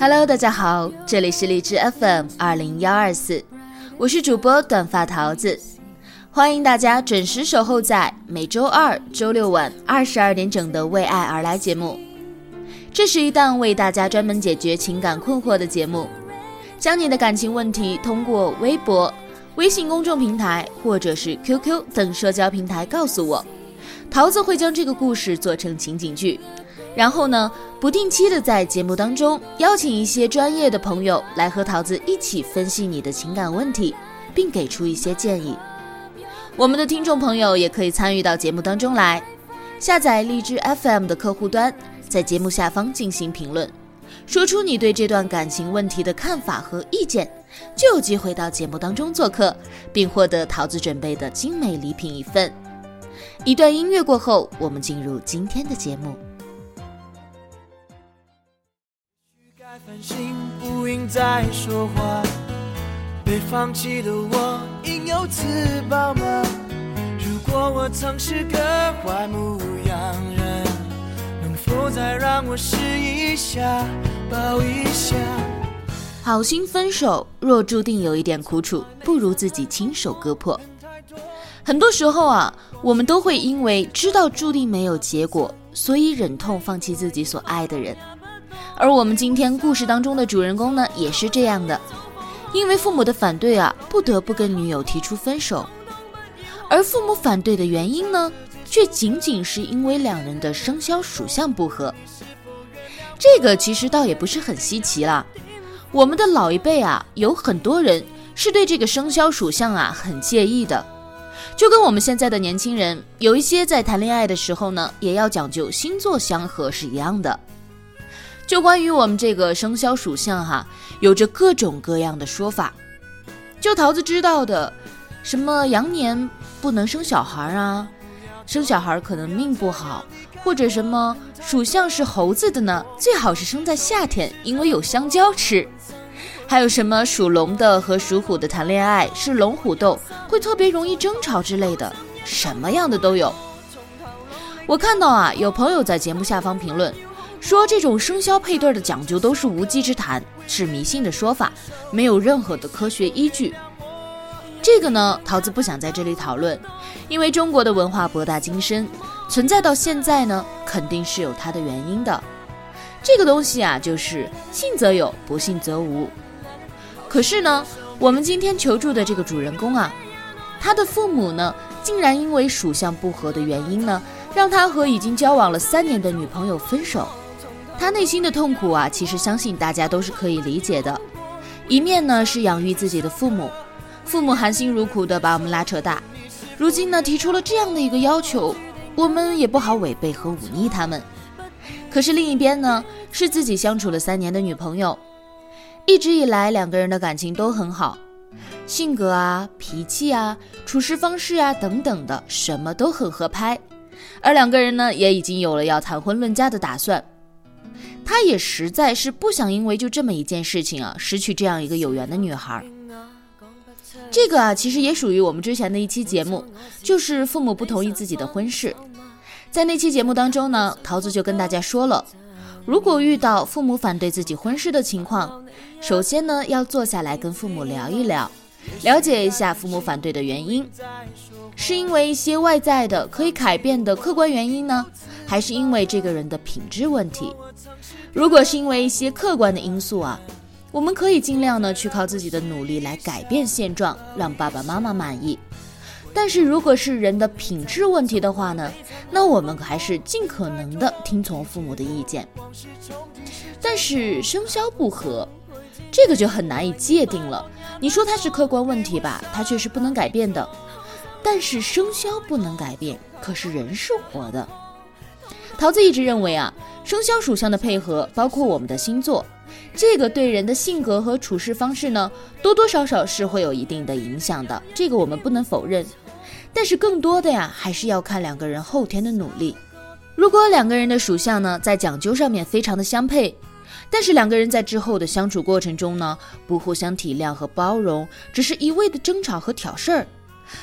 Hello，大家好，这里是荔枝 FM 二零幺二四，我是主播短发桃子，欢迎大家准时守候在每周二、周六晚二十二点整的《为爱而来》节目。这是一档为大家专门解决情感困惑的节目，将你的感情问题通过微博、微信公众平台或者是 QQ 等社交平台告诉我，桃子会将这个故事做成情景剧。然后呢，不定期的在节目当中邀请一些专业的朋友来和桃子一起分析你的情感问题，并给出一些建议。我们的听众朋友也可以参与到节目当中来，下载荔枝 FM 的客户端，在节目下方进行评论，说出你对这段感情问题的看法和意见，就有机会到节目当中做客，并获得桃子准备的精美礼品一份。一段音乐过后，我们进入今天的节目。繁星不应再说话，被放弃的我应有自保吗？如果我曾是个坏牧羊人，能否再让我试一下，抱一下？好心分手，若注定有一点苦楚，不如自己亲手割破。很多时候啊，我们都会因为知道注定没有结果，所以忍痛放弃自己所爱的人。而我们今天故事当中的主人公呢，也是这样的，因为父母的反对啊，不得不跟女友提出分手。而父母反对的原因呢，却仅仅是因为两人的生肖属相不合。这个其实倒也不是很稀奇啦，我们的老一辈啊，有很多人是对这个生肖属相啊很介意的，就跟我们现在的年轻人有一些在谈恋爱的时候呢，也要讲究星座相合是一样的。就关于我们这个生肖属相哈，有着各种各样的说法。就桃子知道的，什么羊年不能生小孩啊，生小孩可能命不好，或者什么属相是猴子的呢，最好是生在夏天，因为有香蕉吃。还有什么属龙的和属虎的谈恋爱是龙虎斗，会特别容易争吵之类的，什么样的都有。我看到啊，有朋友在节目下方评论。说这种生肖配对的讲究都是无稽之谈，是迷信的说法，没有任何的科学依据。这个呢，桃子不想在这里讨论，因为中国的文化博大精深，存在到现在呢，肯定是有它的原因的。这个东西啊，就是信则有，不信则无。可是呢，我们今天求助的这个主人公啊，他的父母呢，竟然因为属相不合的原因呢，让他和已经交往了三年的女朋友分手。他内心的痛苦啊，其实相信大家都是可以理解的。一面呢是养育自己的父母，父母含辛茹苦的把我们拉扯大，如今呢提出了这样的一个要求，我们也不好违背和忤逆他们。可是另一边呢是自己相处了三年的女朋友，一直以来两个人的感情都很好，性格啊、脾气啊、处事方式啊等等的什么都很合拍，而两个人呢也已经有了要谈婚论嫁的打算。他也实在是不想因为就这么一件事情啊，失去这样一个有缘的女孩。这个啊，其实也属于我们之前的一期节目，就是父母不同意自己的婚事。在那期节目当中呢，桃子就跟大家说了，如果遇到父母反对自己婚事的情况，首先呢要坐下来跟父母聊一聊，了解一下父母反对的原因，是因为一些外在的可以改变的客观原因呢？还是因为这个人的品质问题。如果是因为一些客观的因素啊，我们可以尽量呢去靠自己的努力来改变现状，让爸爸妈妈满意。但是如果是人的品质问题的话呢，那我们还是尽可能的听从父母的意见。但是生肖不合，这个就很难以界定了。你说它是客观问题吧，它却是不能改变的。但是生肖不能改变，可是人是活的。桃子一直认为啊，生肖属相的配合，包括我们的星座，这个对人的性格和处事方式呢，多多少少是会有一定的影响的。这个我们不能否认。但是更多的呀，还是要看两个人后天的努力。如果两个人的属相呢，在讲究上面非常的相配，但是两个人在之后的相处过程中呢，不互相体谅和包容，只是一味的争吵和挑事儿，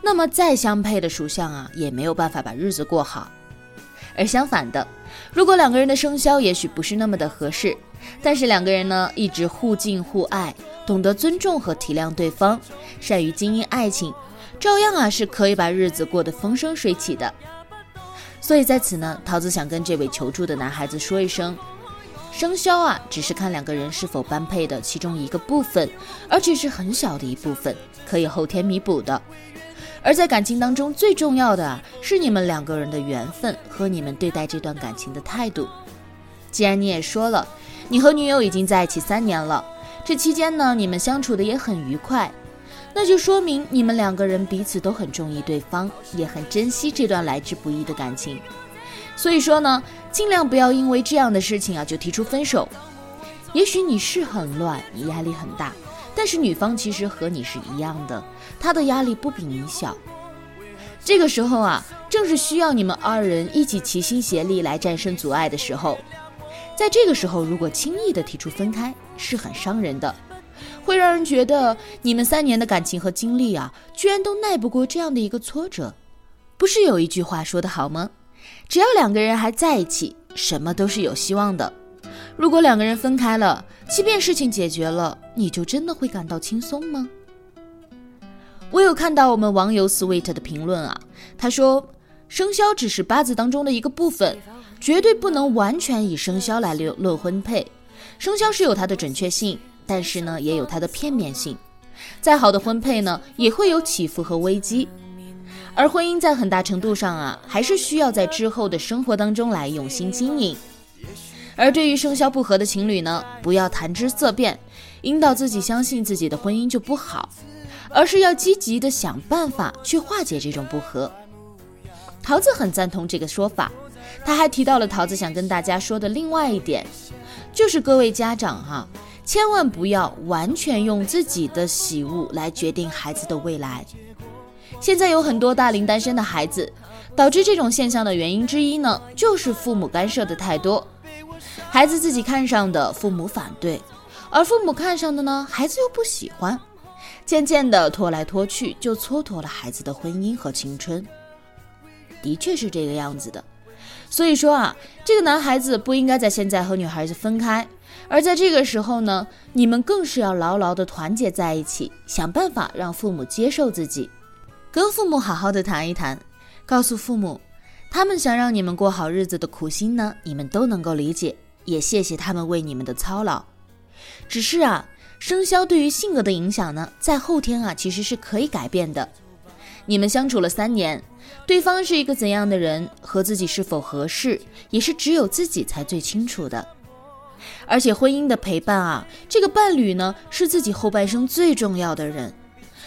那么再相配的属相啊，也没有办法把日子过好。而相反的，如果两个人的生肖也许不是那么的合适，但是两个人呢，一直互敬互爱，懂得尊重和体谅对方，善于经营爱情。照样啊是可以把日子过得风生水起的，所以在此呢，桃子想跟这位求助的男孩子说一声，生肖啊只是看两个人是否般配的其中一个部分，而且是很小的一部分，可以后天弥补的。而在感情当中最重要的是你们两个人的缘分和你们对待这段感情的态度。既然你也说了，你和女友已经在一起三年了，这期间呢你们相处的也很愉快。那就说明你们两个人彼此都很中意对方，也很珍惜这段来之不易的感情。所以说呢，尽量不要因为这样的事情啊就提出分手。也许你是很乱，你压力很大，但是女方其实和你是一样的，她的压力不比你小。这个时候啊，正是需要你们二人一起齐心协力来战胜阻碍的时候。在这个时候，如果轻易的提出分开，是很伤人的。会让人觉得你们三年的感情和经历啊，居然都耐不过这样的一个挫折。不是有一句话说得好吗？只要两个人还在一起，什么都是有希望的。如果两个人分开了，即便事情解决了，你就真的会感到轻松吗？我有看到我们网友 sweet 的评论啊，他说生肖只是八字当中的一个部分，绝对不能完全以生肖来论论婚配。生肖是有它的准确性。但是呢，也有它的片面性。再好的婚配呢，也会有起伏和危机。而婚姻在很大程度上啊，还是需要在之后的生活当中来用心经营。而对于生肖不合的情侣呢，不要谈之色变，引导自己相信自己的婚姻就不好，而是要积极的想办法去化解这种不和。桃子很赞同这个说法，他还提到了桃子想跟大家说的另外一点，就是各位家长哈。千万不要完全用自己的喜恶来决定孩子的未来。现在有很多大龄单身的孩子，导致这种现象的原因之一呢，就是父母干涉的太多。孩子自己看上的，父母反对；而父母看上的呢，孩子又不喜欢。渐渐的拖来拖去，就蹉跎了孩子的婚姻和青春。的确是这个样子的。所以说啊，这个男孩子不应该在现在和女孩子分开。而在这个时候呢，你们更是要牢牢的团结在一起，想办法让父母接受自己，跟父母好好的谈一谈，告诉父母，他们想让你们过好日子的苦心呢，你们都能够理解，也谢谢他们为你们的操劳。只是啊，生肖对于性格的影响呢，在后天啊其实是可以改变的。你们相处了三年，对方是一个怎样的人，和自己是否合适，也是只有自己才最清楚的。而且婚姻的陪伴啊，这个伴侣呢是自己后半生最重要的人，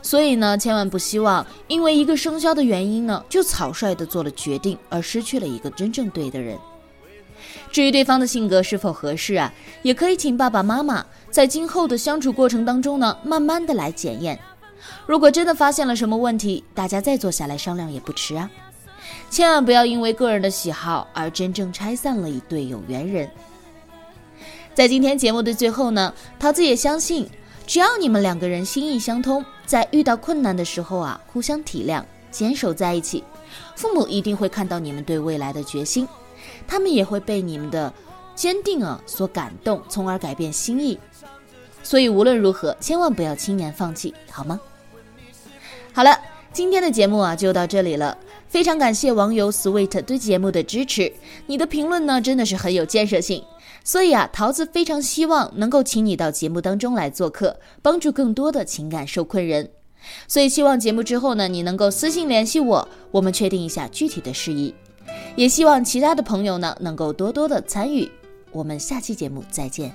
所以呢，千万不希望因为一个生肖的原因呢，就草率的做了决定，而失去了一个真正对的人。至于对方的性格是否合适啊，也可以请爸爸妈妈在今后的相处过程当中呢，慢慢的来检验。如果真的发现了什么问题，大家再坐下来商量也不迟啊。千万不要因为个人的喜好而真正拆散了一对有缘人。在今天节目的最后呢，桃子也相信，只要你们两个人心意相通，在遇到困难的时候啊，互相体谅，坚守在一起，父母一定会看到你们对未来的决心，他们也会被你们的坚定啊所感动，从而改变心意。所以无论如何，千万不要轻言放弃，好吗？好了，今天的节目啊就到这里了，非常感谢网友 Sweet 对节目的支持，你的评论呢真的是很有建设性。所以啊，桃子非常希望能够请你到节目当中来做客，帮助更多的情感受困人。所以希望节目之后呢，你能够私信联系我，我们确定一下具体的事宜。也希望其他的朋友呢，能够多多的参与。我们下期节目再见。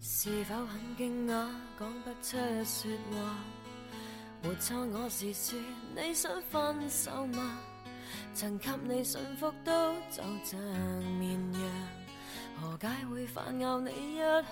是否很惊讶，讲不出说话？没错，我是说你想分手吗？曾给你驯服都就像绵羊，何解会反咬你一下？